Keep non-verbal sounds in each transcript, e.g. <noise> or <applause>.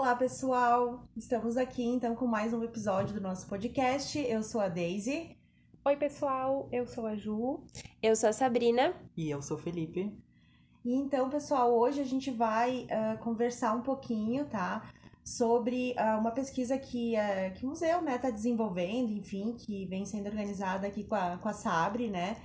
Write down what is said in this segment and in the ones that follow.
Olá, pessoal! Estamos aqui então com mais um episódio do nosso podcast. Eu sou a Daisy. Oi, pessoal, eu sou a Ju. Eu sou a Sabrina. E eu sou o Felipe. E então, pessoal, hoje a gente vai uh, conversar um pouquinho, tá? Sobre uh, uma pesquisa que, uh, que o museu né, está desenvolvendo, enfim, que vem sendo organizada aqui com a, com a Sabre, né?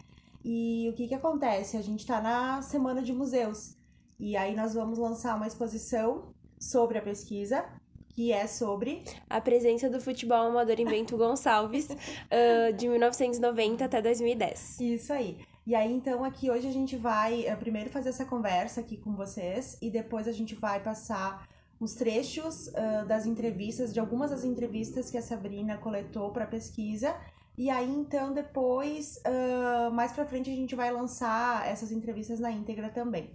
E o que, que acontece? A gente está na semana de museus. E aí nós vamos lançar uma exposição sobre a pesquisa, que é sobre a presença do futebol amador em Bento Gonçalves, uh, <laughs> de 1990 até 2010. Isso aí. E aí, então, aqui hoje a gente vai uh, primeiro fazer essa conversa aqui com vocês e depois a gente vai passar os trechos uh, das entrevistas, de algumas das entrevistas que a Sabrina coletou para a pesquisa. E aí, então, depois, mais para frente, a gente vai lançar essas entrevistas na íntegra também.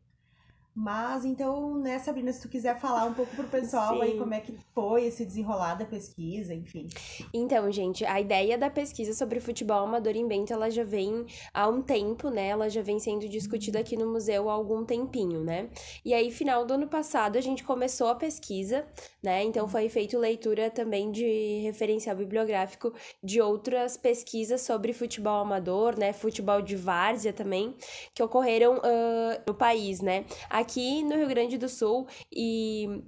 Mas então, né, Sabrina, se tu quiser falar um pouco pro pessoal Sim. aí como é que foi esse desenrolar da pesquisa, enfim. Então, gente, a ideia da pesquisa sobre futebol amador em Bento, ela já vem há um tempo, né? Ela já vem sendo discutida aqui no museu há algum tempinho, né? E aí, final do ano passado, a gente começou a pesquisa, né? Então, foi feito leitura também de referencial bibliográfico de outras pesquisas sobre futebol amador, né? Futebol de várzea também, que ocorreram uh, no país, né? Aqui aqui no Rio Grande do Sul e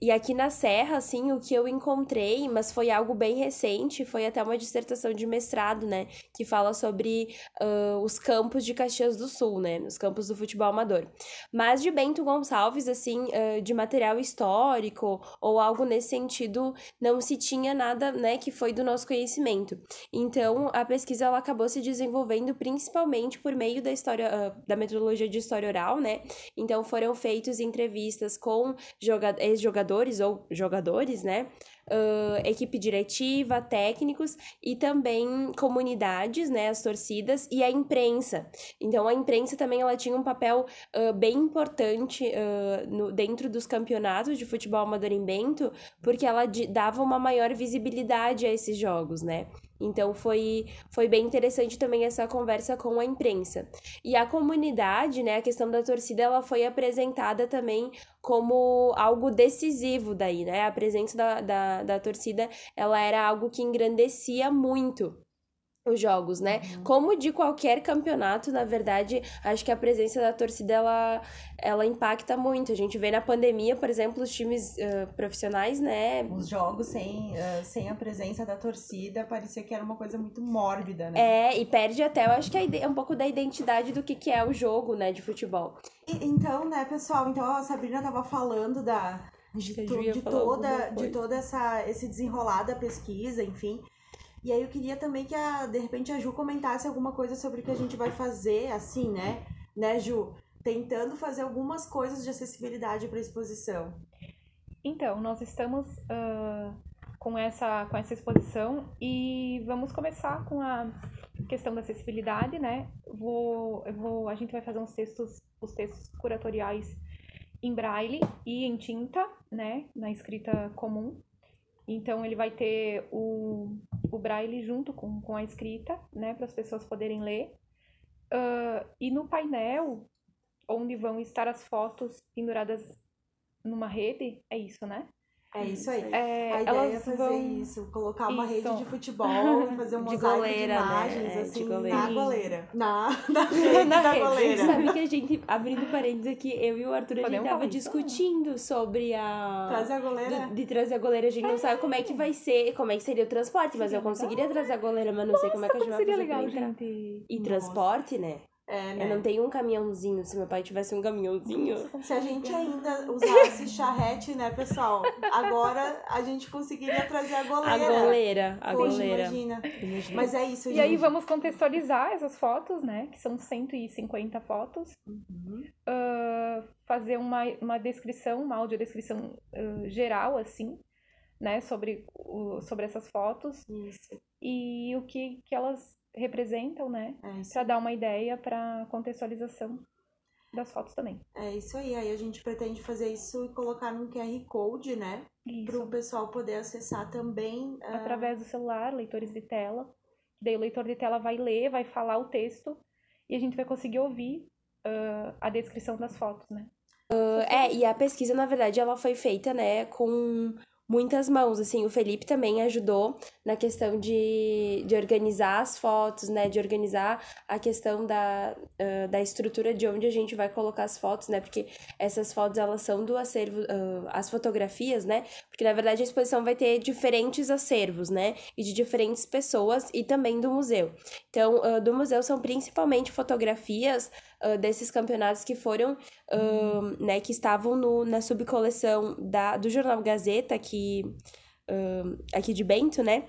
e aqui na Serra, assim, o que eu encontrei, mas foi algo bem recente, foi até uma dissertação de mestrado, né? Que fala sobre uh, os campos de Caxias do Sul, né? Os campos do futebol amador. Mas de Bento Gonçalves, assim, uh, de material histórico ou algo nesse sentido, não se tinha nada, né, que foi do nosso conhecimento. Então, a pesquisa ela acabou se desenvolvendo principalmente por meio da história, uh, da metodologia de história oral, né? Então, foram feitas entrevistas com ex-jogadores jogadores ou jogadores, né? Uh, equipe diretiva, técnicos e também comunidades, né, as torcidas e a imprensa. Então a imprensa também ela tinha um papel uh, bem importante uh, no, dentro dos campeonatos de futebol amador em Bento, porque ela dava uma maior visibilidade a esses jogos, né? Então foi, foi bem interessante também essa conversa com a imprensa. E a comunidade, né, a questão da torcida, ela foi apresentada também como algo decisivo daí, né? A presença da, da, da torcida, ela era algo que engrandecia muito os jogos, né? Uhum. Como de qualquer campeonato, na verdade, acho que a presença da torcida ela, ela impacta muito. A gente vê na pandemia, por exemplo, os times uh, profissionais, né? Os jogos sem, uh, sem a presença da torcida parecia que era uma coisa muito mórbida, né? É, e perde até, eu acho que é um pouco da identidade do que, que é o jogo, né, de futebol. E, então, né, pessoal, então a Sabrina tava falando da de, to, de toda de toda essa esse desenrolar da pesquisa, enfim. E aí eu queria também que a, de repente a Ju comentasse alguma coisa sobre o que a gente vai fazer, assim, né? Né, Ju? Tentando fazer algumas coisas de acessibilidade para a exposição. Então, nós estamos uh, com, essa, com essa exposição e vamos começar com a questão da acessibilidade, né? Vou, eu vou, a gente vai fazer uns textos, os textos curatoriais em braille e em tinta, né? Na escrita comum. Então, ele vai ter o, o braille junto com, com a escrita, né, para as pessoas poderem ler. Uh, e no painel, onde vão estar as fotos penduradas numa rede, é isso, né? É isso aí. É, a ideia é fazer vão... isso, colocar uma isso. rede de futebol e <laughs> fazer um de goleira, de né? imagens, né? assim, de goleira. na goleira. <laughs> Na, na rede na da rede. goleira. <laughs> Sabe que a gente, abrindo parênteses aqui, eu e o Arthur, Podemos a gente tava discutindo sobre a... Trazer a goleira? De, de, trazer a goleira. A gente não sabe como é que vai ser, como é que seria o transporte, mas eu conseguiria trazer a goleira, mas não Nossa, sei como é que a gente vai fazer legal, gente. E transporte, né? É, né? Eu não tenho um caminhãozinho. Se meu pai tivesse um caminhãozinho. Se a gente <laughs> ainda usasse charrete, né, pessoal? Agora a gente conseguiria trazer a goleira. A goleira, a Hoje, goleira. Imagina. imagina. Mas é isso, E gente. aí vamos contextualizar essas fotos, né? Que são 150 fotos. Uhum. Uh, fazer uma, uma descrição, uma audiodescrição uh, geral, assim, né? Sobre, o, sobre essas fotos. Isso. E o que, que elas representam, né? É para dar uma ideia para contextualização das fotos também. É isso aí. Aí a gente pretende fazer isso e colocar num QR Code, né? Para o pessoal poder acessar também. Uh... Através do celular, leitores de tela. Daí o leitor de tela vai ler, vai falar o texto e a gente vai conseguir ouvir uh, a descrição das fotos, né? Uh, é, e a pesquisa, na verdade, ela foi feita, né, com muitas mãos, assim, o Felipe também ajudou na questão de, de organizar as fotos, né, de organizar a questão da, uh, da estrutura de onde a gente vai colocar as fotos, né, porque essas fotos, elas são do acervo, uh, as fotografias, né, porque na verdade a exposição vai ter diferentes acervos, né, e de diferentes pessoas e também do museu. Então, uh, do museu são principalmente fotografias desses campeonatos que foram, né, que estavam no, na subcoleção da, do jornal Gazeta, aqui, aqui de Bento, né?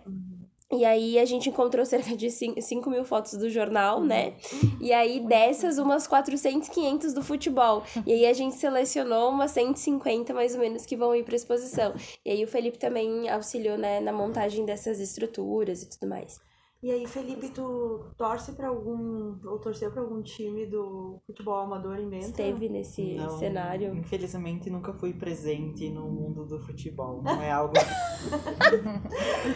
E aí a gente encontrou cerca de 5 mil fotos do jornal, né? E aí dessas, umas 400, 500 do futebol. E aí a gente selecionou umas 150 mais ou menos que vão ir para exposição. E aí o Felipe também auxiliou, né, na montagem dessas estruturas e tudo mais. E aí, Felipe, tu torce para algum ou torceu para algum time do futebol amador em Bento? Esteve nesse não, cenário. Infelizmente, nunca fui presente no mundo do futebol. Não é <laughs> algo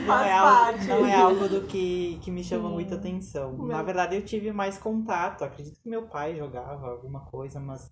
não, é algo, não é algo do que, que me chama Sim. muita atenção. Meu... Na verdade, eu tive mais contato. Acredito que meu pai jogava alguma coisa, mas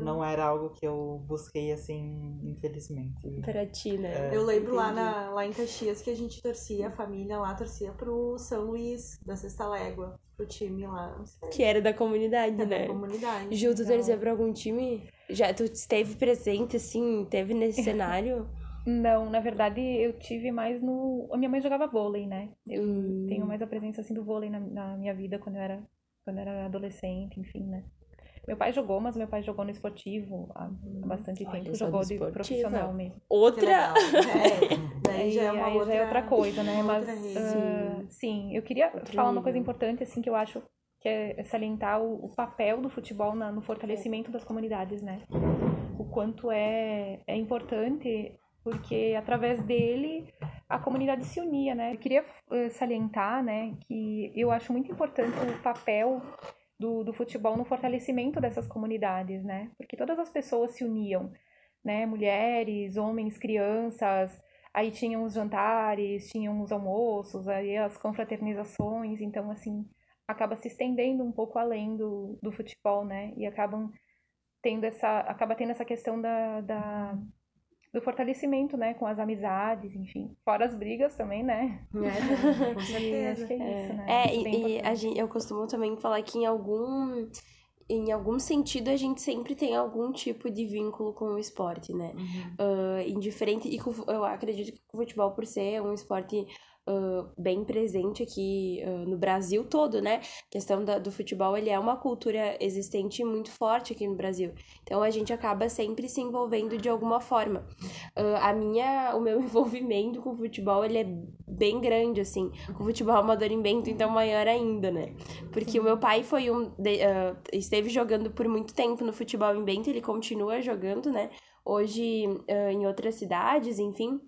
não era algo que eu busquei assim, infelizmente. Pra ti, né? É, eu lembro lá, na, lá em Caxias que a gente torcia, a família lá torcia pro São Luís, da Sexta Légua, pro time lá. Que era da comunidade, é né? Da comunidade. Ju, tu então... torcia pra algum time? Já tu esteve presente, assim, teve nesse <laughs> cenário? Não, na verdade eu tive mais no. A minha mãe jogava vôlei, né? Eu hum. tenho mais a presença assim do vôlei na, na minha vida quando eu era quando eu era adolescente, enfim, né? Meu pai jogou, mas meu pai jogou no esportivo há, há bastante Olha, tempo. Jogou de profissional mesmo. Outra? <laughs> É, daí já é, uma aí outra, já é outra coisa, né? Mas, uh, sim, eu queria falar uma coisa importante, assim, que eu acho que é salientar o, o papel do futebol na, no fortalecimento das comunidades, né? O quanto é, é importante, porque através dele a comunidade se unia, né? Eu queria uh, salientar, né, que eu acho muito importante o papel do, do futebol no fortalecimento dessas comunidades, né? Porque todas as pessoas se uniam, né? Mulheres, homens, crianças, aí tinham os jantares, tinham os almoços, aí as confraternizações, então, assim, acaba se estendendo um pouco além do, do futebol, né? E acabam tendo essa, acaba tendo essa questão da, da do fortalecimento, né, com as amizades, enfim, fora as brigas também, né? <laughs> É, com certeza. acho que é, é. isso, né? É, e, e a gente, eu costumo também falar que em algum em algum sentido a gente sempre tem algum tipo de vínculo com o esporte, né? Uhum. Uh, indiferente, e eu acredito que o futebol, por ser um esporte uh, bem presente aqui uh, no Brasil todo, né? A questão da, do futebol, ele é uma cultura existente muito forte aqui no Brasil. Então a gente acaba sempre se envolvendo de alguma forma. Uh, a minha, o meu <laughs> envolvimento com o futebol, ele é bem grande, assim. Com o futebol amador em Bento, então maior ainda, né? Porque Sim. o meu pai foi um... De, esteve jogando por muito tempo no futebol em Bento, ele continua jogando, né? Hoje em outras cidades, enfim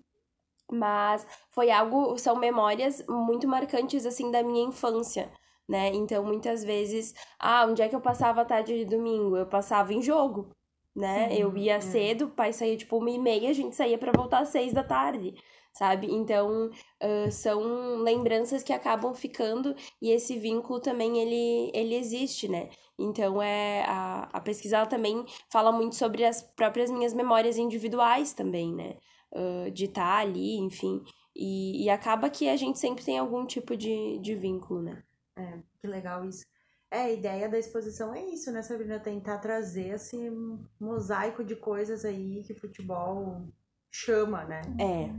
mas foi algo, são memórias muito marcantes, assim, da minha infância, né? Então, muitas vezes, ah, onde é que eu passava a tarde de domingo? Eu passava em jogo, né? Sim, eu ia é. cedo, o pai saía, tipo, uma e meia, a gente saía para voltar às seis da tarde, sabe? Então, uh, são lembranças que acabam ficando e esse vínculo também, ele, ele existe, né? Então, é, a, a pesquisa também fala muito sobre as próprias minhas memórias individuais também, né? Uh, de estar tá ali, enfim. E, e acaba que a gente sempre tem algum tipo de, de vínculo, né? É, que legal isso. É, a ideia da exposição é isso, né, Sabrina? Tentar trazer esse mosaico de coisas aí que o futebol chama, né? É.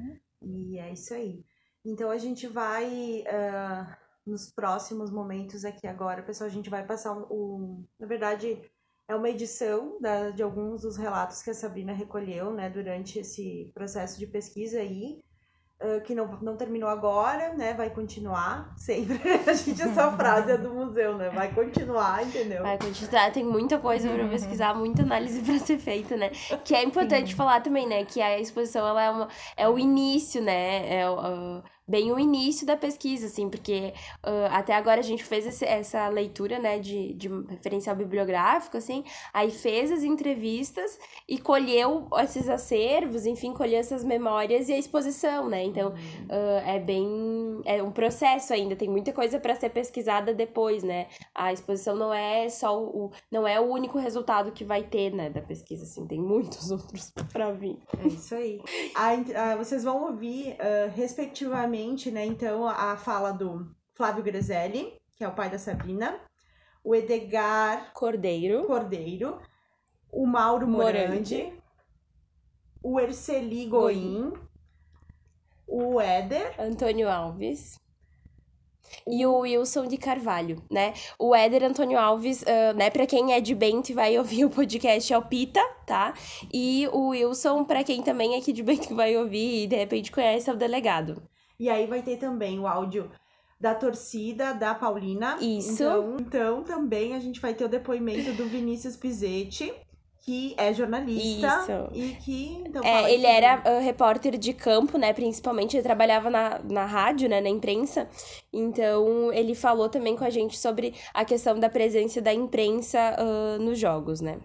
E é isso aí. Então a gente vai, uh, nos próximos momentos aqui agora, pessoal, a gente vai passar o. Um, na verdade, é uma edição da, de alguns dos relatos que a Sabrina recolheu, né, durante esse processo de pesquisa aí, uh, que não, não terminou agora, né, vai continuar sempre. <laughs> a gente, essa frase é do museu, né, vai continuar, entendeu? Vai continuar, tem muita coisa para pesquisar, muita análise para ser feita, né, que é importante Sim. falar também, né, que a exposição, ela é, uma, é o início, né, é o... Uh, bem o início da pesquisa, assim, porque uh, até agora a gente fez esse, essa leitura, né, de, de referencial bibliográfico, assim, aí fez as entrevistas e colheu esses acervos, enfim, colheu essas memórias e a exposição, né? Então, uh, é bem. É um processo ainda, tem muita coisa para ser pesquisada depois, né? A exposição não é só o. não é o único resultado que vai ter, né, da pesquisa, assim, tem muitos <laughs> outros para vir. É isso aí. a, vocês vão ouvir, uh, respectivamente, né, então, a fala do Flávio Grezelli, que é o pai da Sabrina, o Edgar Cordeiro, Cordeiro o Mauro Morandi, Morandi. o Erceli Goim, o Éder, Antônio Alves e o Wilson de Carvalho, né? O Éder Antônio Alves, uh, né, para quem é de Bento e vai ouvir <laughs> o podcast é o Pita, tá? E o Wilson, para quem também é aqui de Bento e vai ouvir e de repente conhece, é o delegado. E aí vai ter também o áudio da torcida da Paulina. Isso. Então, então também a gente vai ter o depoimento do Vinícius Pizetti que é jornalista Isso. e que então é, ele era uh, repórter de campo, né, principalmente ele trabalhava na, na rádio, né, na imprensa. Então ele falou também com a gente sobre a questão da presença da imprensa uh, nos jogos, né?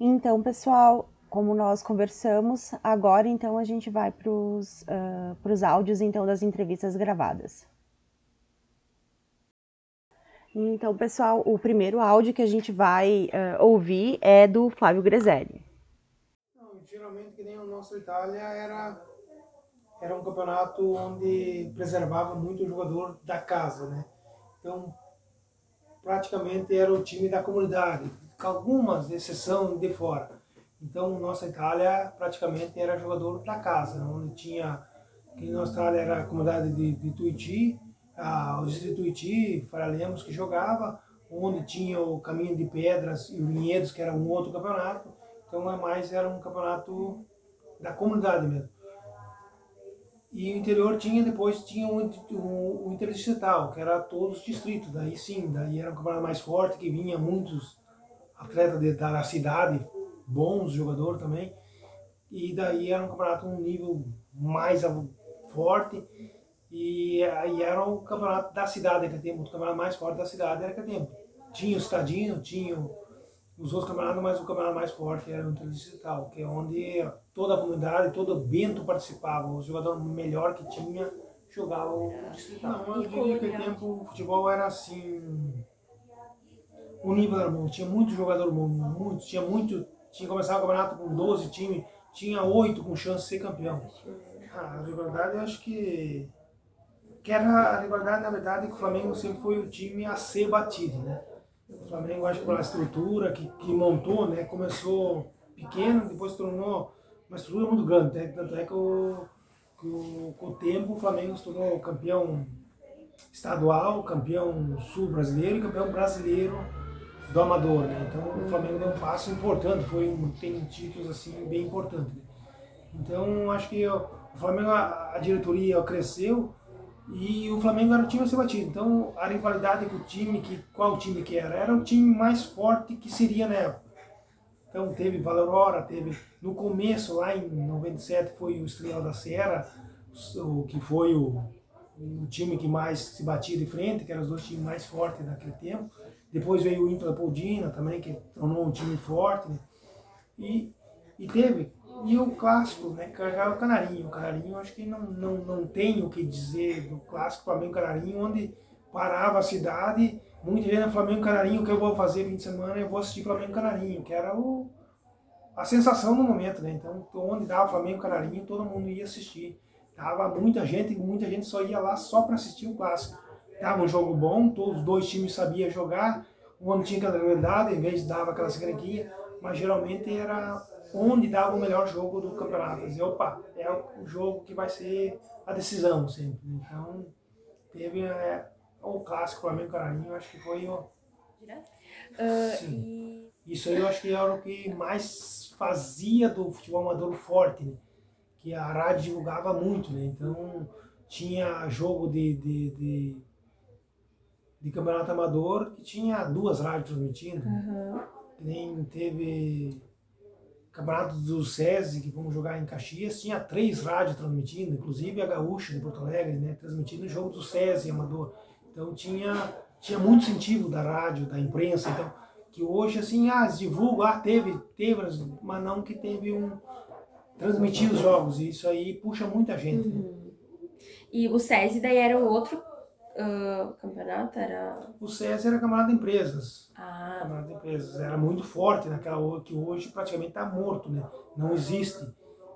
Então, pessoal, como nós conversamos, agora então a gente vai para os uh, áudios então das entrevistas gravadas. Então, pessoal, o primeiro áudio que a gente vai uh, ouvir é do Flávio Greselli. Não, geralmente, que nem o nosso Itália, era, era um campeonato onde preservava muito o jogador da casa, né? Então, praticamente era o time da comunidade, com algumas exceções de fora. Então, nossa Itália praticamente era jogador da casa, onde tinha, que nossa Itália era a comunidade de, de Tuiuti, o distrito Iti, Faralemos, que jogava, onde tinha o Caminho de Pedras e o Vinhedos, que era um outro campeonato. Então, é mais era um campeonato da comunidade mesmo. E o interior tinha, depois tinha o, o, o interdistrital, que era todos os distritos. Daí sim, daí era um campeonato mais forte, que vinha muitos atletas de, da cidade, bons jogadores também. E daí era um campeonato um nível mais forte e aí era o campeonato da cidade naquele tempo, o campeonato mais forte da cidade era aquele tempo. Tinha o Estadinho, tinha os outros campeonatos, mas o campeonato mais forte era o Interdistrital, que é onde toda a comunidade, todo o Bento participava. O jogador melhor que tinha jogava o Distrital. Não, eu diria que naquele tempo o futebol era assim. O nível era bom, tinha muito jogador bom, muito, tinha muito. Tinha começado o campeonato com 12 times, tinha 8 com chance de ser campeão. Ah, a verdade eu acho que que era a rivalidade, na verdade, que o Flamengo sempre foi o time a ser batido, né? O Flamengo, acho que pela estrutura que, que montou, né? Começou pequeno, depois se tornou uma estrutura muito grande, né? Tanto é que, o, que o, com o tempo o Flamengo se tornou campeão estadual, campeão sul-brasileiro e campeão brasileiro do amador, né? Então o Flamengo deu um passo importante, foi um, tem títulos assim bem importantes. Né? Então acho que o Flamengo, a, a diretoria cresceu, e o Flamengo era o time a ser batido. Então, a rivalidade com o time, que, qual time que era? Era o time mais forte que seria na época. Então, teve Valorora, teve... No começo, lá em 97, foi o Estrela da Serra, o, que foi o, o time que mais se batia de frente, que eram os dois times mais fortes daquele tempo. Depois veio o Inter da Poldina também, que tornou um time forte. Né? E, e teve e o clássico, né? Carregar o Canarinho. O Canarinho, acho que não, não, não tem o que dizer do clássico Flamengo Canarinho, onde parava a cidade, muita gente no Flamengo Canarinho, o que eu vou fazer fim de semana, eu vou assistir Flamengo Canarinho, que era o, a sensação no momento, né? Então, onde dava Flamengo Canarinho, todo mundo ia assistir. Tava muita gente, muita gente só ia lá só para assistir o clássico. Tava um jogo bom, todos os dois times sabiam jogar, o ano tinha aquela rivalidade, em vez de dava aquela segredinha, mas geralmente era onde dava o melhor jogo do campeonato. Dizer, opa, é o jogo que vai ser a decisão sempre. Então, teve é, o clássico Flamengo Canarinho, acho que foi o. Uh, Sim. Isso aí eu acho que era o que mais fazia do futebol amador forte, né? que a rádio divulgava muito, né? Então tinha jogo de, de, de, de campeonato amador que tinha duas rádios transmitindo. Uhum. Nem teve campeonato do SESI, que vamos jogar em Caxias, tinha três rádios transmitindo, inclusive a Gaúcha de Porto Alegre, né, transmitindo o jogo do SESI Amador. Então tinha, tinha muito incentivo da rádio, da imprensa, então, que hoje assim, ah, divulga, ah, teve, teve, mas não que teve um transmitir os jogos, e isso aí puxa muita gente. Né? Uhum. Né? E o SESI daí era outro uh, campeonato? Era... O SESI era campeonato de empresas. Ah. Campeonato de empresas. Era muito forte naquela que hoje praticamente está morto, né? Não existe.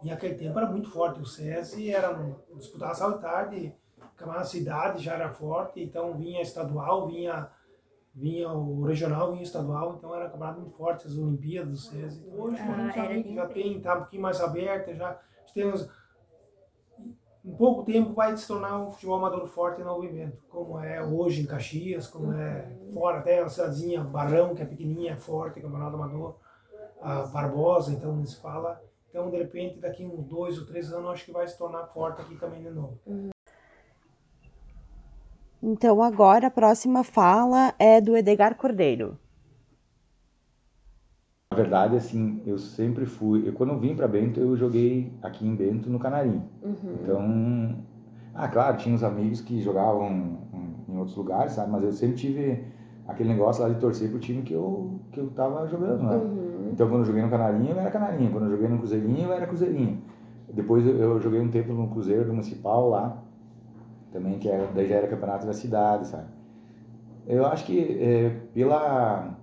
E aquele tempo era muito forte. O SESI era disputava sábado de tarde, campeonato cidade já era forte, então vinha estadual, vinha vinha o regional, vinha o estadual, então era campeonato muito forte, as Olimpíadas do SESI. Hoje ah, já, já tem, tá um pouquinho mais aberta, já temos em pouco tempo vai se tornar um futebol amador forte no movimento, como é hoje em Caxias, como é fora, até a cidadezinha Barrão, que é pequenininha, é forte, campeonato amador, a Barbosa, então não se fala. Então, de repente, daqui uns dois ou três anos, acho que vai se tornar forte aqui também de novo. Então, agora a próxima fala é do Edgar Cordeiro. Na verdade, assim, eu sempre fui. Eu, quando eu vim para Bento, eu joguei aqui em Bento no Canarim. Uhum. Então, ah, claro, tinha uns amigos que jogavam em outros lugares, sabe? Mas eu sempre tive aquele negócio lá de torcer pro time que eu, que eu tava jogando, né? Uhum. Então, quando eu joguei no Canarinho, eu era Canarinho. Quando eu joguei no Cruzeirinho, eu era Cruzeirinho. Depois eu, joguei um tempo no Cruzeiro do Municipal lá, também, que era, daí já era campeonato da cidade, sabe? Eu acho que é, pela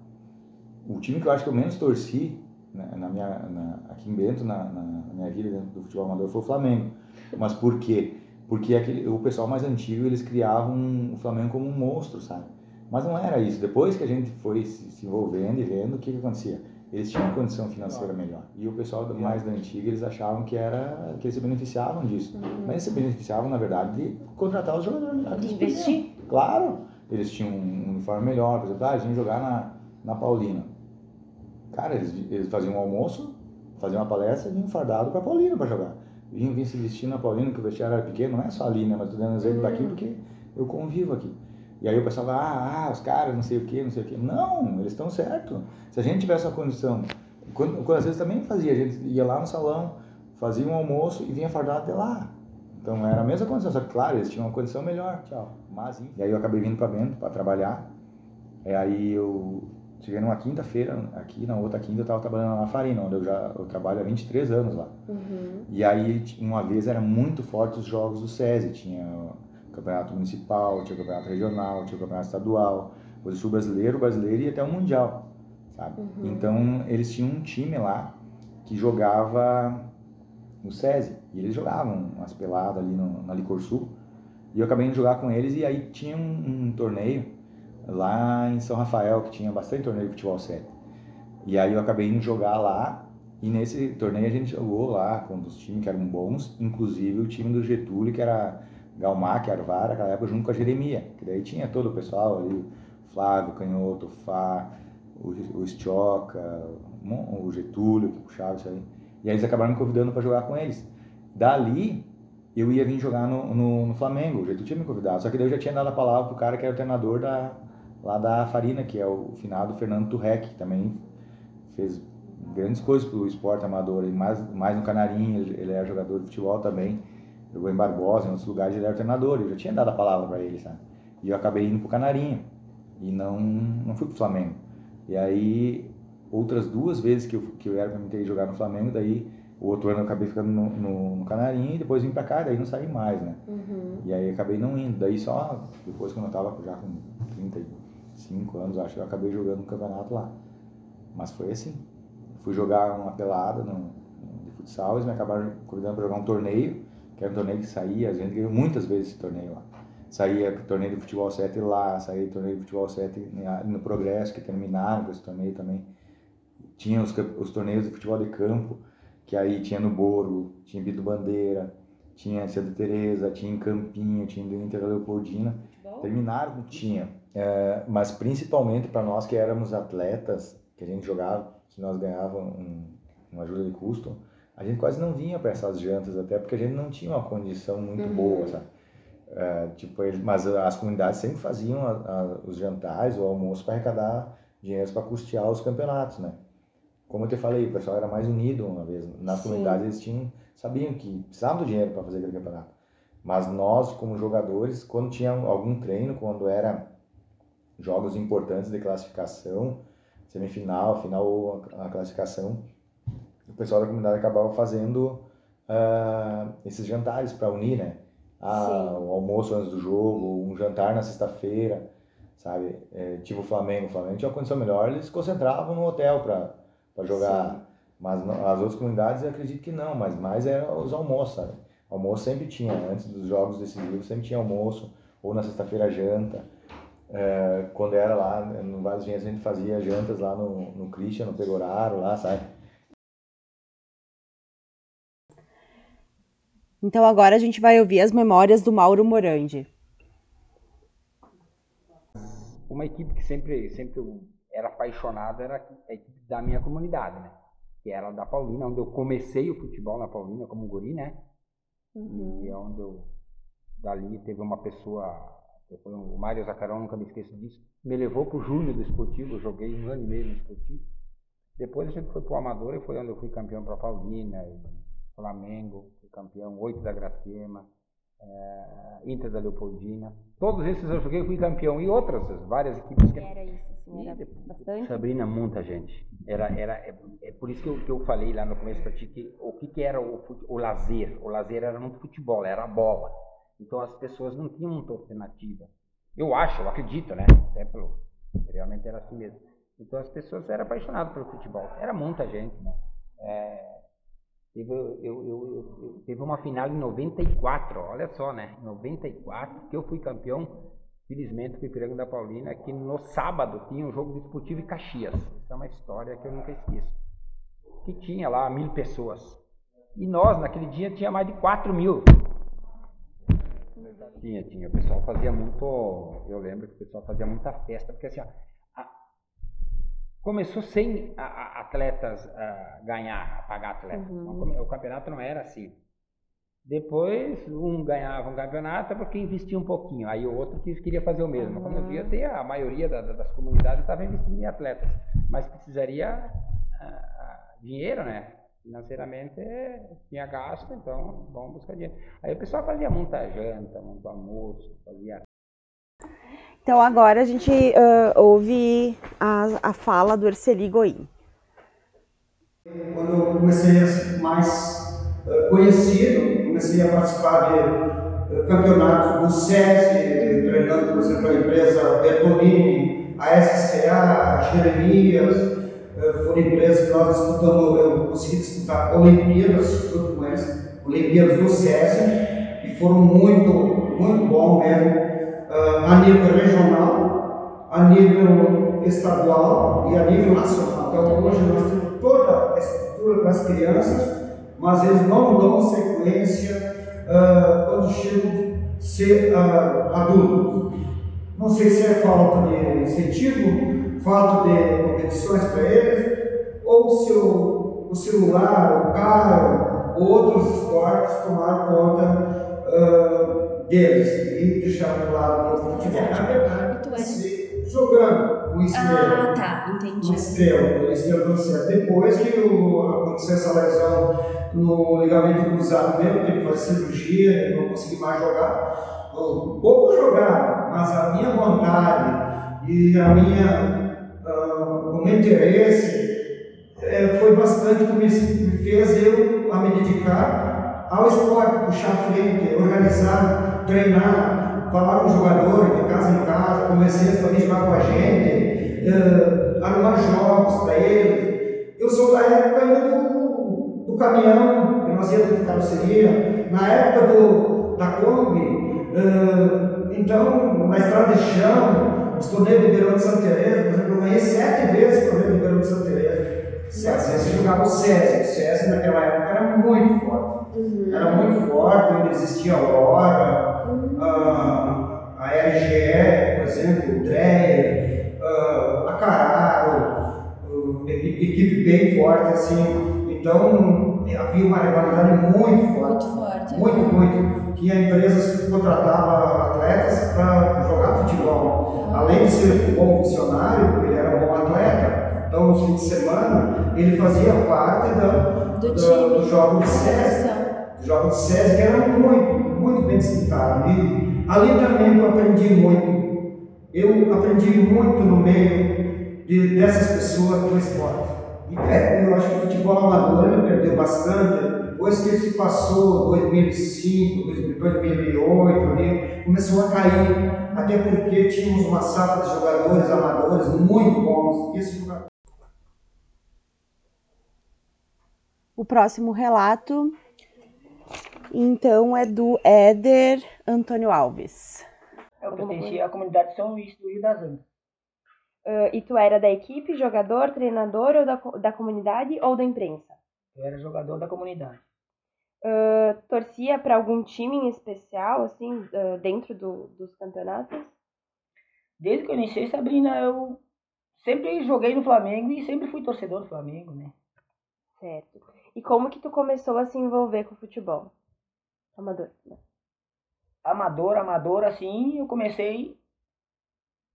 o time que eu acho que eu menos torci né, na minha, na, aqui em Bento, na, na, minha vida dentro do futebol amador, foi o Flamengo. Mas por quê? Porque aquele, o pessoal mais antigo, eles criavam o Flamengo como um monstro, sabe? Mas não era isso. Depois que a gente foi se, envolvendo e vendo, o que, que acontecia? Eles tinham condição financeira melhor. E o pessoal mais da antiga, eles achavam que era que eles se beneficiavam disso. Uhum. Mas eles se beneficiavam, na verdade, de contratar os jogadores. De investir? Claro. Eles tinham um uniforme melhor. Por exemplo, ah, eles iam jogar na, na Paulina. Cara, eles, eles faziam um almoço, faziam uma palestra e vinham fardado para Paulina para jogar. Vinham, vinham se vestir na Paulina, que o vestiário era pequeno, não é só ali, né? Mas tô dando exemplo daqui porque eu convivo aqui. E aí o pessoal fala, ah, ah, os caras, não sei o que, não sei o que. Não, eles estão certo. Se a gente tivesse uma condição, quando, quando às vezes também fazia, a gente ia lá no salão, fazia um almoço e vinha fardado até lá. Então era a mesma condição, só que claro, eles tinham uma condição melhor. Tchau. Mas, e aí eu acabei vindo para Bento para trabalhar. E aí eu Cheguei numa quinta-feira, aqui na outra quinta eu estava trabalhando na Farina, onde eu já eu trabalho há 23 anos lá. Uhum. E aí, uma vez, era muito forte os jogos do SESI. Tinha o campeonato municipal, tinha o campeonato regional, tinha o campeonato estadual, o sul brasileiro, o brasileiro e até o mundial, sabe? Uhum. Então, eles tinham um time lá que jogava no SESI. E eles jogavam umas peladas ali no, na Licor Sul. E eu acabei de jogar com eles e aí tinha um, um torneio lá em São Rafael, que tinha bastante torneio de futebol 7. E aí eu acabei indo jogar lá, e nesse torneio a gente jogou lá com os times que eram bons, inclusive o time do Getúlio, que era Galmac, Arvara, naquela época, junto com a Jeremia, que daí tinha todo o pessoal ali, Flávio, Canhoto, Fá, o, o Stioca, o Getúlio, que puxava isso aí. E aí eles acabaram me convidando para jogar com eles. Dali, eu ia vir jogar no, no, no Flamengo, o Getúlio tinha me convidado, só que daí eu já tinha dado a palavra pro cara que era o treinador da, lá da Farina, que é o finado Fernando Turrec, que também fez grandes coisas pro esporte amador, e mais, mais no Canarinho, ele é jogador de futebol também, jogou em Barbosa, em outros lugares ele era treinador, eu já tinha dado a palavra para ele, sabe? E eu acabei indo pro Canarinho, e não, não fui pro Flamengo. E aí, outras duas vezes que eu, que eu era para me ter jogar no Flamengo, daí o outro ano eu acabei ficando no, no, no Canarinho e depois vim para cá, daí não saí mais, né? Uhum. E aí acabei não indo. Daí só depois, quando eu tava já com 30 cinco anos, acho que eu acabei jogando um campeonato lá. Mas foi assim. Fui jogar uma pelada no, de futsal, eles me acabaram convidando para jogar um torneio, que era um torneio que saía, a gente ganhou muitas vezes esse torneio lá. Saía torneio de futebol 7 lá, saía torneio de futebol 7 no Progresso, que terminaram com esse torneio também. Tinha os, os torneios de futebol de campo, que aí tinha no Borgo, tinha Vitor Bandeira, tinha Santa Teresa, tinha em Campinho, tinha do Inter Leopoldina. Terminaram, tinha. É, mas principalmente para nós que éramos atletas, que a gente jogava, que nós ganhávamos um, uma ajuda de custo, a gente quase não vinha para essas jantas, até porque a gente não tinha uma condição muito uhum. boa, sabe? É, tipo, mas as comunidades sempre faziam a, a, os jantares, o almoço para arrecadar dinheiro para custear os campeonatos, né? como eu te falei, o pessoal era mais unido uma vez. Nas Sim. comunidades eles tinham, sabiam que precisavam do dinheiro para fazer aquele campeonato. Mas nós, como jogadores, quando tinha algum treino, quando era jogos importantes de classificação, semifinal, final ou a classificação, o pessoal da comunidade acabava fazendo ah, esses jantares para unir, né? Ah, Sim. o almoço antes do jogo, um jantar na sexta-feira, sabe? É, tipo o Flamengo, o Flamengo tinha uma condição melhor, eles se concentravam no hotel para jogar. Mas no- as outras comunidades eu acredito que não, mas mais era os almoços, sabe? Almoço sempre tinha, antes dos jogos decisivos sempre tinha almoço, ou na sexta-feira janta. É, quando era lá no Vale dos Vinhedos a gente fazia jantas lá no, no Christian, no Pegoraro, lá, sabe? Então agora a gente vai ouvir as memórias do Mauro Morandi. uma equipe que sempre, sempre eu era apaixonado era a equipe da minha comunidade, né? Que era da Paulina, onde eu comecei o futebol na Paulina como guri, né? E é onde eu, dali teve uma pessoa, o Mário Zacarão, nunca me esqueço disso, me levou pro Júnior do Esportivo, eu joguei um ano e meio no Esportivo. Depois a gente foi pro Amador e foi onde eu fui campeão para Paulina, Flamengo, fui campeão, oito da Gracema, eh, Inter da Leopoldina. Todos esses eu joguei fui campeão. E outras, várias equipes que Era isso, assim, era bastante. Sabrina, muita gente. Era, era, é, é por isso que eu, que eu falei lá no começo para ti que o que, que era o, o lazer. O lazer era muito futebol, era a bola. Então as pessoas não tinham muita alternativa. Eu acho, eu acredito, né? Até pelo, realmente era assim mesmo. Então as pessoas eram apaixonadas pelo futebol. Era muita gente, né? É, teve, eu, eu, teve uma final em 94, olha só, né? Em 94, que eu fui campeão Felizmente, o Ipiranga da Paulina, que no sábado tinha um jogo desportivo em Caxias. Isso é uma história que eu nunca esqueço. Que tinha lá mil pessoas. E nós, naquele dia, tinha mais de 4 mil. Tinha, tinha. O pessoal fazia muito. Eu lembro que o pessoal fazia muita festa, porque assim, ó, a- começou sem a- a- atletas ah, ganhar, pagar atletas. Come- O campeonato não era assim. Depois, um ganhava um campeonato porque investia um pouquinho, aí o outro quis- queria fazer o mesmo. Como eu via, até a maioria da- da- das comunidades estava investindo em atletas, mas precisaria ah, dinheiro, né? Financeiramente tinha gasto, então vamos buscar dinheiro. Aí o pessoal fazia muita janta, muito almoço, fazia Então agora a gente ah, ouve a, a fala do Erceli Goim. Quando eu comecei a ser mais eh, conhecido, comecei a participar de eh, campeonatos do SESI, treinando, por exemplo, a empresa Bertolini, a SCA, a Jeremias, foram empresas que nós disputamos, eu consegui disputar Olimpíadas junto com eles, Olimpíadas do SESI, e foram muito, muito bom mesmo, eh, a nível regional, a nível estadual e a nível nacional. Então hoje nós temos toda a estrutura para as crianças, mas eles não dão sequência ah, quando chegam a ser ah, adultos. Não sei se é falta de incentivo, falta de competições para eles, ou se o, o celular, o carro, ou outros esportes tomaram conta ah, deles e deixaram de lado o futebol. E tu era? comecei jogando com estrela. Ah, tá, entendi. estrela, uma estrela do céu. Depois que o, aconteceu essa lesão no ligamento cruzado mesmo, teve que fazer cirurgia, não consegui mais jogar. Pouco jogar, mas a minha vontade e a minha, o meu interesse eh, foi bastante que me, fez eu a me dedicar ao esporte, puxar frente, organizar, treinar, falar com o jogador de casa em casa, convencer eles vir jogar com a gente, eh, arrumar jogos para eles. Eu sou da época ainda do, do caminhão, que nós íamos de carroceria, na época do, da Kombi, eh, então na estrada de chão, torneios de Ribeirão de Santa Teresa, por exemplo, eu ganhei sete vezes o torneio Ribeirão de Santa Teresa. Sete vezes eu jogava o SESI, o SESI naquela época era muito forte. Era muito forte, ainda existia a Aurora, a, a RGE, por exemplo, o Dreyer, ah, a Cararo, equipe, equipe bem forte, assim. Então havia uma rivalidade muito forte. Muito forte. Muito, muito. Tinha empresas que contratavam atletas para jogar futebol. Além de ser um bom funcionário, ele era um bom atleta. Então, nos fins de semana, ele fazia parte da, Do do jogo de SESI. Do jogo de SESI, que era muito, muito bem disputado. E ali também eu aprendi muito. Eu aprendi muito no meio de, dessas pessoas do esporte. E é, eu acho que o futebol amador ele perdeu bastante. Depois que se passou 2005, 2008, ali, começou a cair. Até porque tínhamos uma safra de jogadores amadores muito bons. E esse jogador O próximo relato, então, é do Éder Antônio Alves. Eu pertencia à comunidade São Luís do Rio das Antas. Ah, e tu era da equipe, jogador, treinador ou da, da comunidade ou da imprensa? Eu era jogador da comunidade. Ah, torcia para algum time em especial, assim, ah, dentro do- dos campeonatos? Desde que eu iniciei, Sabrina, eu sempre joguei no Flamengo e sempre fui torcedor do Flamengo, né? Certo. E como que tu começou a se envolver com o futebol? Amador. né? Amador, amador, assim, eu comecei.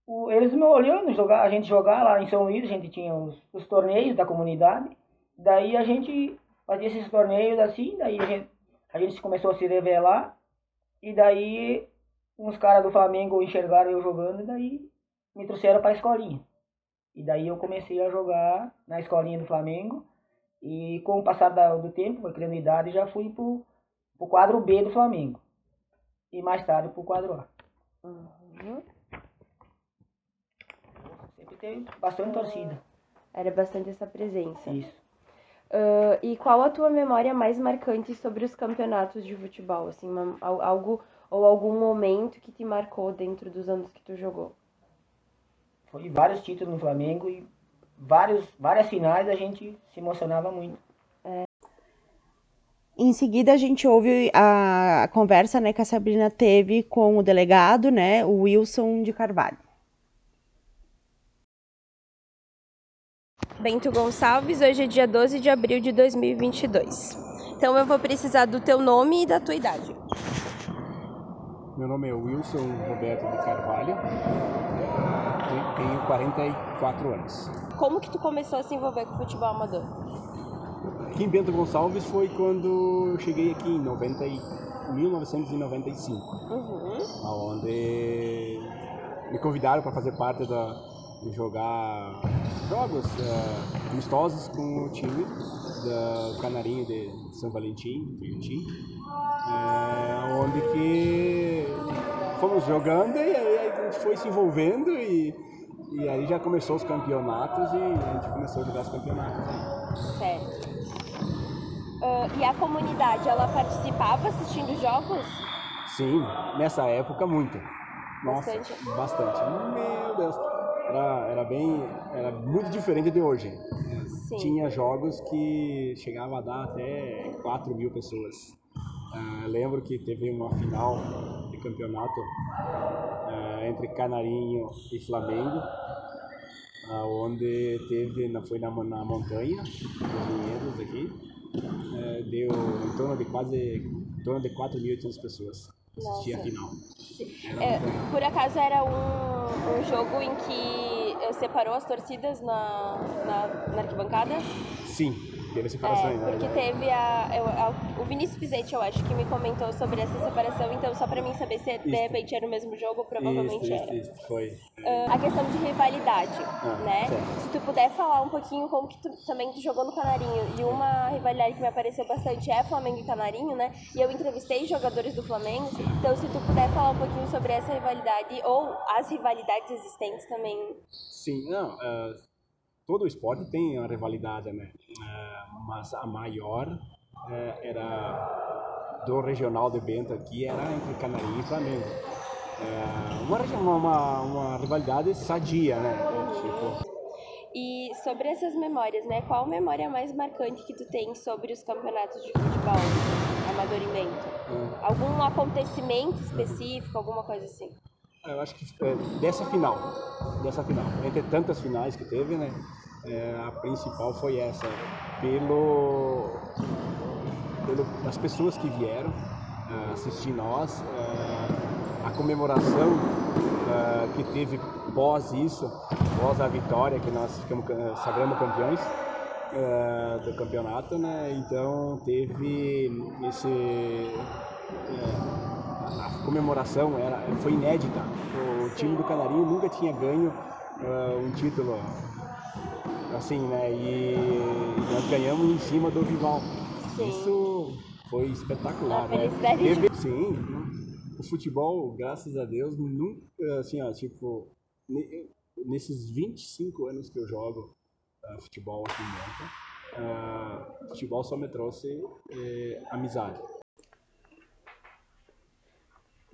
o- eles me olhando, jogar, a gente jogar lá em São Luís, a gente tinha os, os torneios da comunidade. Daí a gente fazia esses torneios assim, daí a gente, a gente começou a se revelar. E daí uns caras do Flamengo enxergaram eu jogando e daí me trouxeram para a escolinha. E daí eu comecei a jogar na escolinha do Flamengo. E com o passar do tempo, foi criando idade, já fui pro, pro quadro B do Flamengo. E mais tarde pro quadro A. Uhum. Sempre teve bastante torcida. Era bastante essa presença. Isso. Ah, e qual a tua memória mais marcante sobre os campeonatos de futebol? Assim, uma- al- algo ou algum momento que te marcou dentro dos anos que tu jogou? Foi vários títulos no Flamengo e vários, várias finais a gente se emocionava muito. Em seguida, a gente ouve a conversa né, que a Sabrina teve com o delegado, né, o Wilson de Carvalho. Bento Gonçalves, hoje é dia 12 de abril de 2022. Então eu vou precisar do teu nome e da tua idade. Meu nome é Wilson Roberto de Carvalho, te- tenho 44 anos. Como que tu começou a se envolver com o futebol amador? Aqui em Bento Gonçalves foi quando eu cheguei aqui em 90 e- 1995, Uhum. onde me convidaram para fazer parte da de jogar jogos eh, amistosos com o time do Canarinho de São Valentim, Tuiuti, eh, onde que fomos jogando e aí a gente foi se envolvendo e, e aí já começou os campeonatos e a gente começou a jogar os campeonatos. Certo. Ah, e a comunidade, ela participava assistindo jogos? Sim, nessa época muito. Nossa, Bastante? bastante. Meu Deus. Era, era bem. Era muito diferente de hoje. Sim. Tinha jogos que chegava a dar até 4 mil pessoas. Ah, lembro que teve uma final de campeonato ah, entre Canarinho e Flamengo, ah, onde teve, foi na, na montanha, nos vinhedos aqui, eh, deu em torno de quase em torno de 4.800 pessoas assistir a final. É, por acaso era um, um jogo em que eh, separou as torcidas na, na, na arquibancada? Sim, teve É, porque teve a, eu- a- O Vinícius Pizetti, eu acho, que me comentou sobre essa separação, então só pra mim saber se de Isso. repente era o mesmo jogo, provavelmente isso, era. isso, isso, foi. Ah, a questão de rivalidade, né? certo. Se tu puder falar um pouquinho como que tu também tu jogou no Canarinho. E uma rivalidade que me apareceu bastante é Flamengo e Canarinho, né? E eu entrevistei jogadores do Flamengo. Então, se tu puder falar um pouquinho sobre essa rivalidade ou as rivalidades existentes também. Sim, não, eh, todo esporte tem uma rivalidade, né? Eh, mas a maior eh, era do regional de Bento aqui, era entre Canarinho e Flamengo. Eh, uma, uma, uma, rivalidade sadia, né? Tipo, E sobre essas memórias, né? Qual memória mais marcante que tu tem sobre os campeonatos de futebol amador em Bento? hum, Algum acontecimento específico, alguma coisa assim? Eu acho que eh, dessa final, dessa final, entre tantas finais que teve, né? eh, a principal foi essa, pelo, pelo as pessoas que vieram eh, assistir nós, eh, a comemoração que teve pós isso, após a vitória que nós ficamos sagramos campeões uh, do campeonato, né? Então teve esse uh, a comemoração era foi inédita. O time do Canarinho nunca tinha ganho uh, um título assim, né? E nós ganhamos em cima do rival. Sim. Isso foi espetacular, né? Teve, sim, o futebol, graças a Deus, nunca, assim, ó, tipo, nesses 25 anos que eu jogo uh, futebol aqui em Menta, uh, futebol só me trouxe uh, amizade.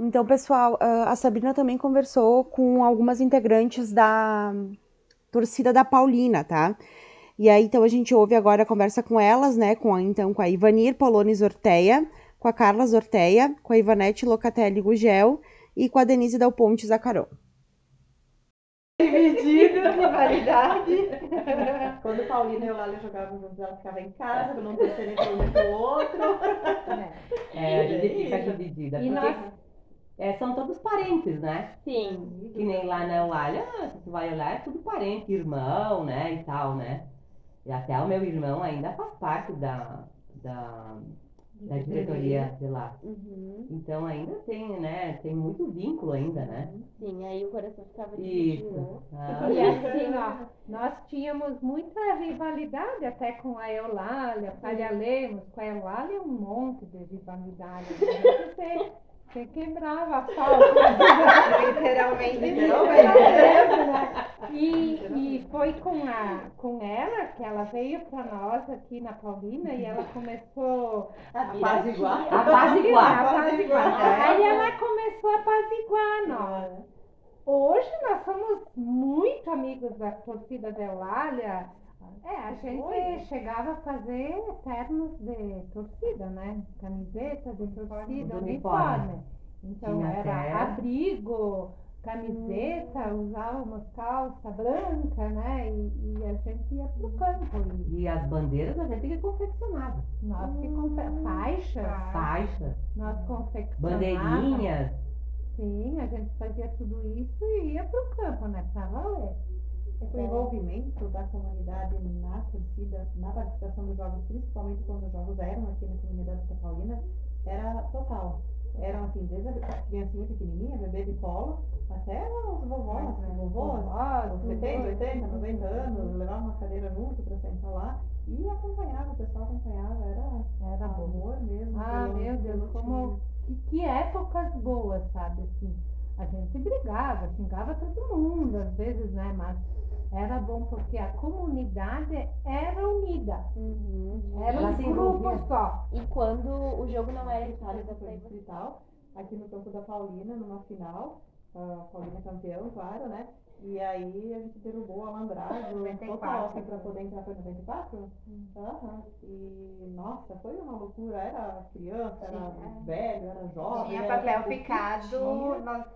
Então, pessoal, a Sabrina também conversou com algumas integrantes da torcida da Paulina, tá? E aí, então, a gente ouve agora a conversa com elas, né? Com a, então, com a Ivanir Polones Orteia, com a Carla Orteia, com a Ivanete Locatelli Gugel e com a Denise Dal Ponte Zacarão. Dividido, rivalidade. <laughs> Quando Paulina e Eulália jogavam juntos, ela ficava em casa, para não ter entre um o outro. É, a gente fica dividida. E porque... nós... É, são todos parentes, né? Sim. Que nem lá na Eulália, se tu vai olhar, é tudo parente, irmão, né? E tal, né? E até o meu irmão ainda faz parte da, da, da diretoria de lá. Uhum. Então ainda tem, né? Tem muito vínculo ainda, né? Sim, aí o coração ficava Isso. Ah. E assim, <laughs> ó, nós tínhamos muita rivalidade até com a Eulália, Palha Lemos, com a Eulália um monte de rivalidade. Você, você quebrava a falta. <laughs> Literalmente. Literalmente. E, e foi com, a, com ela que ela veio para nós aqui na Paulina e ela começou a apaziguar. Apaziguar. apaziguar. Aí ela começou a apaziguar nós. Hoje nós somos muito amigos da torcida da Eulália. É, a gente Oi. chegava a fazer ternos de torcida, né? Camiseta de torcida, uniforme. Então Tinha era até... abrigo, camiseta, usava uma calça branca, né? E, e, a gente ia pro campo. E, e as bandeiras a gente que confeccionava. Nós que confeccionávamos. Faixas. Faixas. Nós confeccionávamos. Bandeirinhas. Sim, a gente fazia tudo isso e ia pro campo, né? Pra valer. O envolvimento da comunidade na torcida, na participação dos jogos, principalmente quando os jogos eram aqui na comunidade Santa Paulina, era total eram assim, desde a criancinha pequenininha, bebê de colo, até os vovós, né? vovós, ah, 70, 80, 90 anos, levavam uma cadeira junto para sentar lá e acompanhava, o pessoal acompanhava, era, era amor mesmo. Ah, meu Deus, como que, que épocas boas, sabe, assim, a gente brigava, xingava todo mundo, às vezes, né, mas era bom porque a comunidade era unida. Uhum. Era um grupo só. E quando o jogo não era Itália da Distrital, aqui no campo da Paulina, numa final, a Paulina campeão, claro, né? E aí a gente derrubou o alambrado <laughs> total para poder entrar para 94. Uhum. Uhum. E nossa, foi uma loucura. Era criança, era Sim, velho, era jovem. Tinha papel picado. Nós,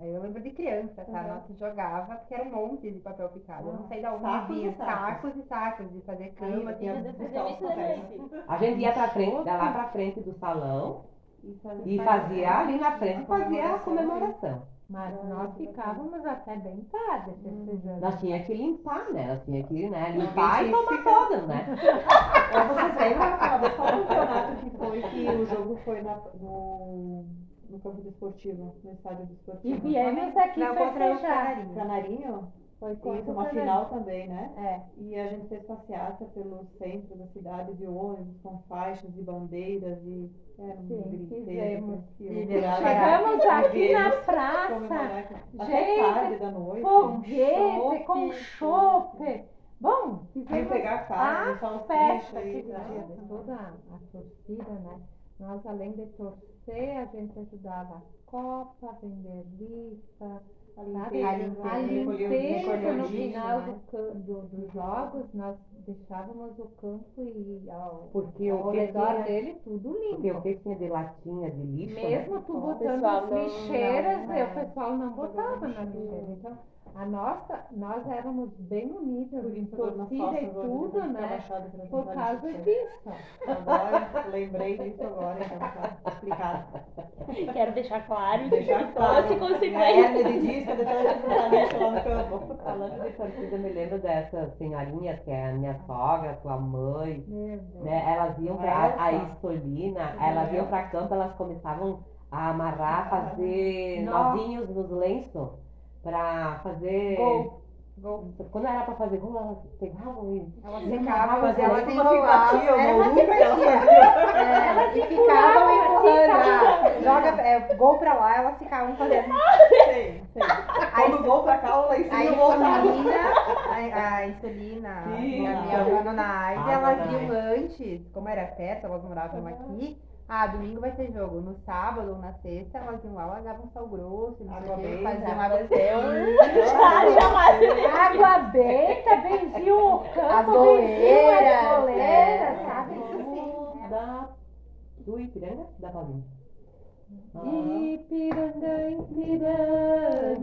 eu lembro de criança, tá? Uhum. Nós jogava porque era um monte de papel picado. Eu não sei de onde vinha. Sacos e sacos de fazer cama. Tinha A gente ia pra frente, lá pra frente do salão e fazia ali na frente, fazia a comemoração. Mas nós ficávamos até bem tarde festejando. Nós tínhamos que limpar, né? Nós tínhamos que né, limpar e tomar todas, né? Vocês lembram qual campeonato que foi que o jogo foi na, no no campo desportivo, no estádio desportivo. E viemos aqui Não, contra o Canarinho. Canarinho? Foi Isso, uma final também, né? É. E a gente fez passeata pelo centro da cidade de ônibus com faixas e bandeiras e era um Sim, fizemos. Chegamos aqui na praça, gente, tarde da noite, foguete com chope. Bom, fizemos pegar a, casa, a festa aqui dia, toda a torcida, né? Nós, além de torcer, a gente ajudava a Copa, vender lista, a limpeza, a limpeza no final né? do, do, dos jogos, nós deixávamos o campo e ao, porque ao redor dele tudo limpo. Porque o que tinha de latinha de lixo, Mesmo né? tu botando as lixeiras, não, não, o pessoal não botava na lixeira. Então, a nossa, nós éramos bem unidos, torcida e tudo, né? Por causa disso. Agora, lembrei disso agora, então tá explicado. Quero deixar claro deixar claro. fosse consequência. A Ernest isso, cadê todo lá no campo? Falando de torcida, eu me lembro dessas senhorinhas, que é a minha sogra, tua mãe, né? Elas iam pra a Estolina, elas iam pra campo, elas começavam a amarrar, fazer Nossa. nozinhos nos lenços pra fazer. Gol. Quando era pra fazer gol, elas pegavam e. E no que elas simpatia. faziam. É, Elas e se ficavam empurravam, empurrando. assim, ah, Joga é, gol pra lá, elas ficavam fazendo. Sei, sei. Quando gol pra cá, o A lencinho voltava. insulina, a, a insulina, Sim. a minha Dona Aide, Ah, elas Dona iam antes, como era perto, elas moravam aqui. Ah, domingo vai ter jogo. No sábado ou na sexta, elas iam lá, largavam sal grosso, não sei o benta, faziam água <laughs> Água benta, benziam o campo, As benziam as goleiras, é. sabe? Isso sim. Da... Do Ipiranga? Da Paulinha. Ipiranga, Ipiranga,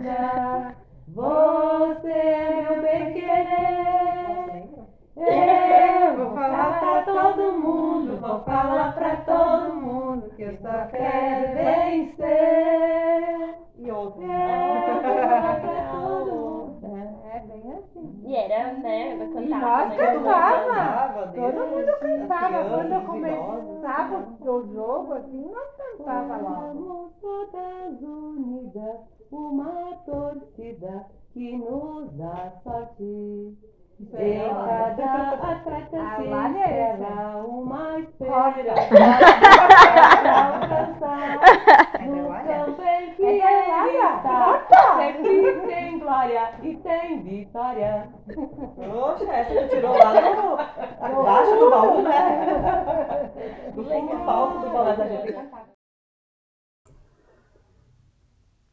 você é meu bem querer. Eu vou falar pra todo mundo, vou falar pra todo mundo que eu só quero vencer. E outro. Eu vou falar pra todo mundo. É bem assim. E era, né? Eu E cantava. nós né? cantava. Todo mundo cantava. Quando eu começava o jogo, assim, nós cantava lá. Somos todas unidas, uma torcida que nos dá sorte. Em cada atleta A se Lália é encerra uma espera. Alcançar. É da no campo em que É da está. Sempre tem glória e tem vitória. Poxa, essa que tirou lá no, embaixo do baú, né? Do fundo falso do balé da gente.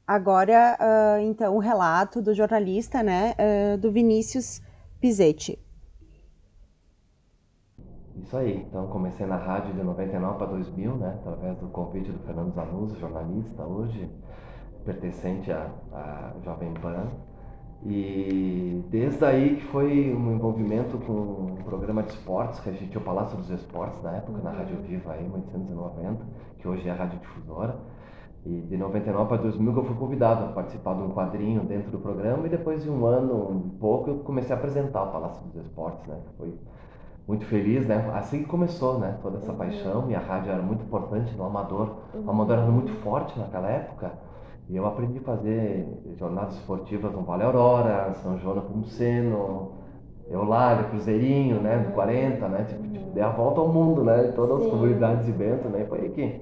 Agora, ah, então, o relato do jornalista, né, ah, do Vinícius Pizetti. Isso aí, então comecei na rádio de 99 para 2000, né, através do convite do Fernando Zanuzzi, jornalista hoje, pertencente à, à Jovem Pan. E desde aí que foi um envolvimento com um programa de esportes, que a gente tinha o Palácio dos Esportes na época, na Rádio Viva aí, 1890, que hoje é a Rádio Difusora. E de 99 para 2000 que eu fui convidado a participar de um quadrinho dentro do programa e depois de um ano, um pouco, eu comecei a apresentar o Palácio dos Esportes, né? Foi muito feliz, né? Assim que começou, né? Toda essa paixão e a rádio era muito importante no Amador. O Amador era muito forte naquela época e eu aprendi a fazer jornadas esportivas no Vale Aurora, São João Nepomuceno, Eulália, Cruzeirinho, né? Do 40, né? Tipo, tipo, dei a volta ao mundo, né? Todas as Sim. comunidades de Bento, né? E foi aí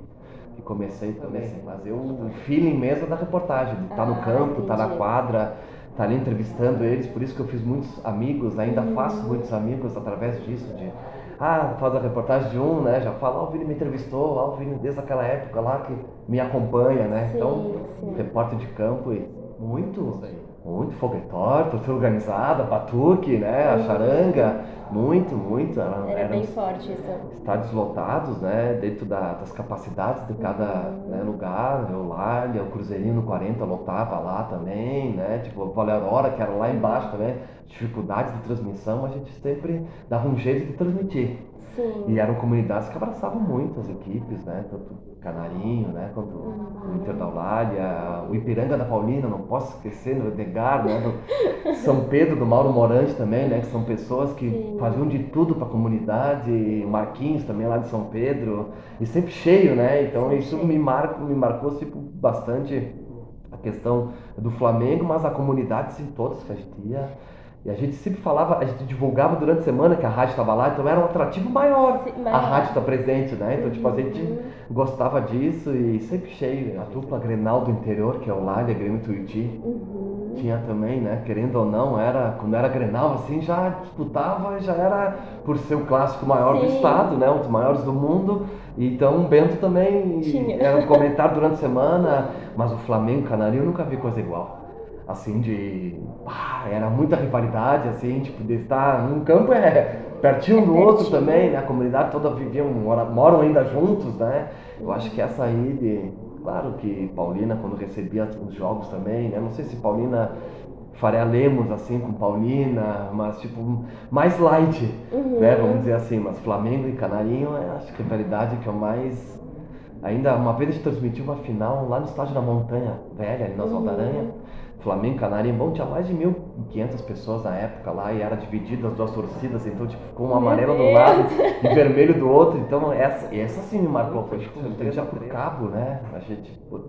que comecei também, mas eu, o feeling mesmo é da reportagem, de estar no Ah, campo, estar na entendi. quadra, estar ali entrevistando eles, por isso que eu fiz muitos amigos, ainda Uhum. faço muitos amigos através disso, de ah, faz a reportagem de um, né? Já fala, ah, o Vini me entrevistou, ah, o Vini desde aquela época lá que me acompanha, né? Sim, então, sim. repórter de campo e muito, muito foguetório, torcida organizada, batuque, né? A Uhum. charanga, muito, muito. Era, Era bem forte isso. estádios lotados, né? Dentro da- das capacidades de cada né, lugar. Eulália, o Cruzeirinho no 40 lotava lá também, né? Tipo, o Vale Aurora, que era lá embaixo também. Dificuldades de transmissão, a gente sempre dava um jeito de transmitir. Sim. E eram comunidades que abraçavam muito as equipes, né? Tanto o Canarinho, né? Quanto o Inter da Eulália, o Ipiranga da Paulina, não posso esquecer, no Edgar, né? Do São Pedro, do Mauro Morante também, né? Que são pessoas que Sim. faziam de tudo para a comunidade, o Marquinhos também lá de São Pedro, e sempre cheio, né? Então Sempre isso me, mar, me marcou tipo, bastante a questão do Flamengo, mas a comunidade, sim, todas que a gente ia. E a gente sempre falava, a gente divulgava durante a semana que a rádio estava lá, então era um atrativo maior Sim, a rádio estar presente, né? Então, tipo, a gente Uhum. gostava disso e sempre cheio. A dupla Grenal do interior, que é o Lália, Grêmio Tuiuti, Uhum. tinha também, né? Querendo ou não, era, quando era Grenal, assim, já disputava, já era, por ser o clássico maior do Sim. estado, né? Um dos maiores do mundo. Então, o Bento também Tinha. era um comentário durante a semana, mas o Flamengo Canarinho eu nunca vi coisa igual. Assim, de. pá, era muita rivalidade, assim, tipo, de estar num campo é pertinho um do outro pertinho. também, né? A comunidade toda viviam, mora- moram ainda juntos, né? Eu acho que essa aí de. Claro que Paulina, quando recebia os jogos também, né? Não sei se Paulina faria Lemos assim com Paulina, mas tipo, mais light, Uhum. né? Vamos dizer assim, mas Flamengo e Canarinho é acho que a rivalidade que eu mais. Ainda uma vez a gente transmitiu uma final lá no estádio da Montanha Velha, ali na Oswaldo Uhum. Aranha. Flamengo, Canarinho, bom, tinha mais de 1.500 pessoas na época lá e era dividido as duas torcidas, então tipo, ficou um amarelo do lado <laughs> e vermelho do outro, então essa, essa sim me marcou, foi tipo, a gente ia por cabo, né, a gente tipo,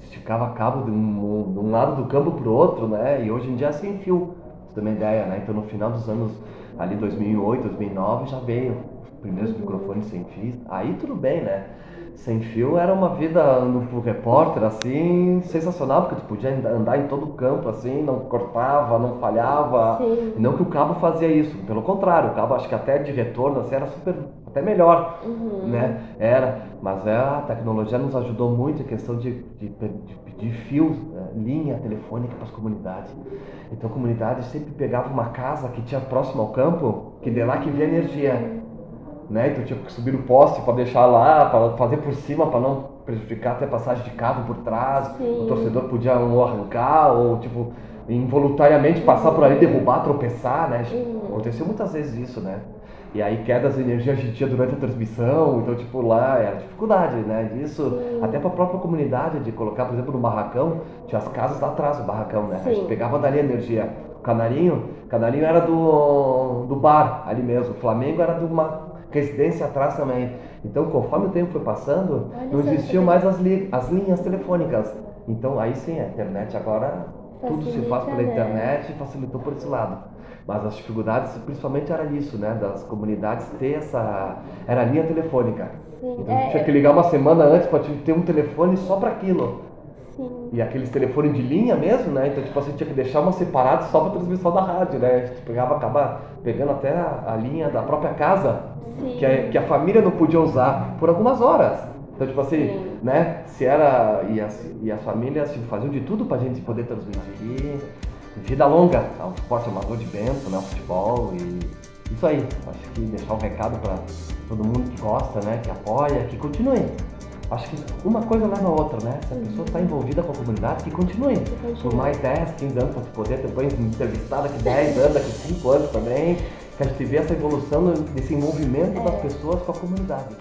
esticava cabo de um, de um lado do campo pro outro, né, e hoje em dia é sem fio, você ter uma ideia, né, então no final dos anos ali 2008, 2009 já veio os primeiros microfones sem fio, aí tudo bem, né, sem fio era uma vida no repórter assim sensacional porque tu podia andar em todo o campo assim não cortava não falhava. Sim. não que o cabo fazia isso pelo contrário o cabo acho que até de retorno assim, era super até melhor Uhum. né? Era. Mas é, a tecnologia nos ajudou muito em questão de, de, de pedir fio eh, linha telefônica para as comunidades. Então a comunidade sempre pegava uma casa que tinha próximo ao campo que de lá que via energia né? Então tinha que subir no poste para deixar lá, para fazer por cima, para não prejudicar até a passagem de carro por trás. Sim. O torcedor podia ou arrancar ou tipo involuntariamente passar por ali, derrubar, tropeçar, né? Aconteceu muitas vezes isso, né? E aí quedas de energia a gente tinha durante a transmissão, então tipo lá era dificuldade, né? Disso até para a própria comunidade de colocar, por exemplo, no barracão, tinha as casas lá atrás do barracão, né? A gente Sim. pegava dali a energia. O Canarinho, Canarinho era do, do bar ali mesmo. O Flamengo era de uma residência atrás também. Então, conforme o tempo foi passando, Olha não existiam mais as, li as linhas telefônicas. Então, aí sim, a internet agora tudo se faz pela Facilita, né? internet e facilitou por esse lado. Mas as dificuldades, principalmente, era isso, né? Das comunidades ter essa. Era a linha telefônica. Sim, Então, é- tinha que ligar uma semana antes para ter um telefone só para aquilo. Sim. E aqueles telefones de linha mesmo, né? Então, tipo assim, tinha que deixar uma separada só para transmissão da rádio, né? A gente pegava, acaba pegando até a, a linha da própria casa, Sim. que a, que a família não podia usar por algumas horas. Então, tipo assim, Sim. né? Se era. E as, e as famílias tipo, faziam de tudo pra gente poder transmitir. Vida longa, tá? o esporte amador de Bento, né? O futebol e. Isso aí, acho que deixar um recado para todo mundo que gosta, né? Que apoia, que continue. Acho que uma coisa leva a outra, né? Se a pessoa está envolvida com a comunidade, que continue. Por mais 10, 15 anos, para poder depois entrevistar daqui 10 anos, daqui 5 anos também. Que a gente vê essa evolução desse envolvimento das pessoas com a comunidade.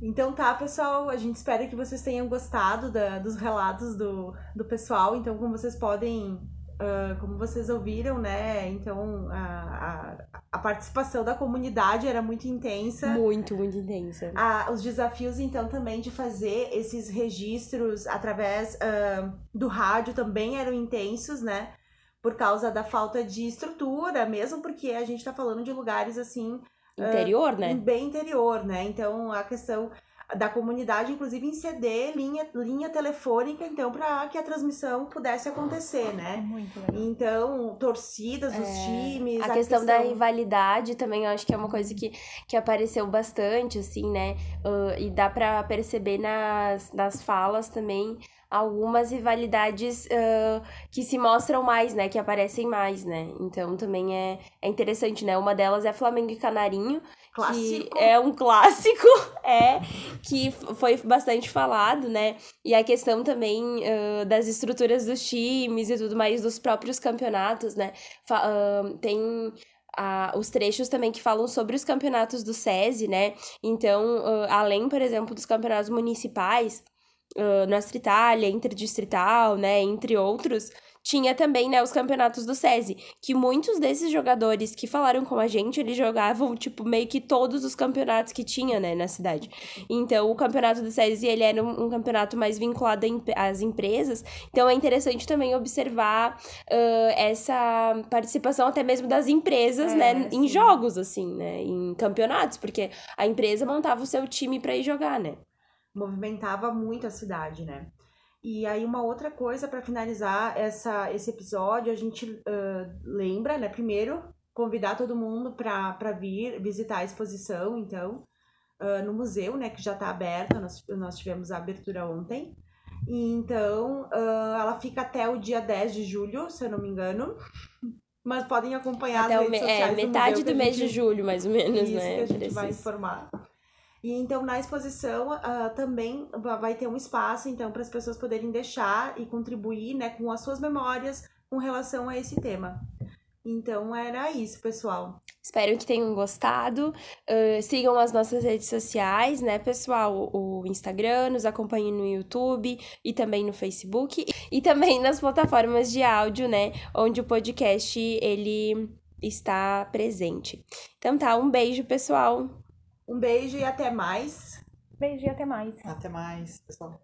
Então tá, pessoal, a gente espera que vocês tenham gostado da- dos relatos do, do pessoal. Então, como vocês podem, ah, como vocês ouviram, né? Então, a, a, a participação da comunidade era muito intensa. Muito, muito intensa. Ah, os desafios, então, também de fazer esses registros através ah, do rádio também eram intensos, né? Por causa da falta de estrutura, mesmo porque a gente tá falando de lugares assim. Interior, né? Bem interior, né? Então a questão da comunidade, inclusive, em ceder linha, linha telefônica, então, para que a transmissão pudesse acontecer, né? Muito legal. Então, torcidas dos É, times. A questão da rivalidade também, eu acho que é uma coisa que, que apareceu bastante, assim, né? Ah, e dá pra perceber nas, nas falas também algumas rivalidades ah, que se mostram mais, né? Que aparecem mais, né? Então também é, é interessante, né? Uma delas é Flamengo e Canarinho, Clássico. que é um clássico, <laughs> é, que foi bastante falado, né? E a questão também ah, das estruturas dos times e tudo mais, dos próprios campeonatos, né? Fa- ah, tem ah, os trechos também que falam sobre os campeonatos do SESI, né? Então, ah, além, por exemplo, dos campeonatos municipais, uh, Nossa Itália, Interdistrital, né, entre outros, tinha também, né, os campeonatos do SESI, que muitos desses jogadores que falaram com a gente, eles jogavam, tipo, meio que todos os campeonatos que tinha, né, na cidade. Então, o campeonato do SESI, ele era um, um campeonato mais vinculado às empresas, então é interessante também observar uh, essa participação até mesmo das empresas, É, né, em sim. jogos, assim, né, em campeonatos, porque a empresa montava o seu time para ir jogar, né. Movimentava muito a cidade, né? E aí uma outra coisa para finalizar essa, esse episódio, a gente ah, lembra, né? Primeiro, convidar todo mundo para vir visitar a exposição, então, ah, no museu, né? Que já está aberta, nós, nós tivemos a abertura ontem. E então, ah, ela fica até o dia 10 de julho, se eu não me engano. Mas podem acompanhar Até as redes me- é, sociais do metade museu que do mês de gente- julho, mais ou menos, Isso, né, que a gente vai preciso. informar. E então na exposição ah, também va- vai ter um espaço então para as pessoas poderem deixar e contribuir, né, com as suas memórias com relação a esse tema. Então era isso, pessoal. Espero que tenham gostado. Uh, sigam as nossas redes sociais, né, pessoal? O Instagram, nos acompanhem no YouTube e também no Facebook. E também nas plataformas de áudio, né? Onde o podcast ele está presente. Então tá, um beijo, pessoal. Um beijo e até mais. Beijo e até mais. Até mais, pessoal.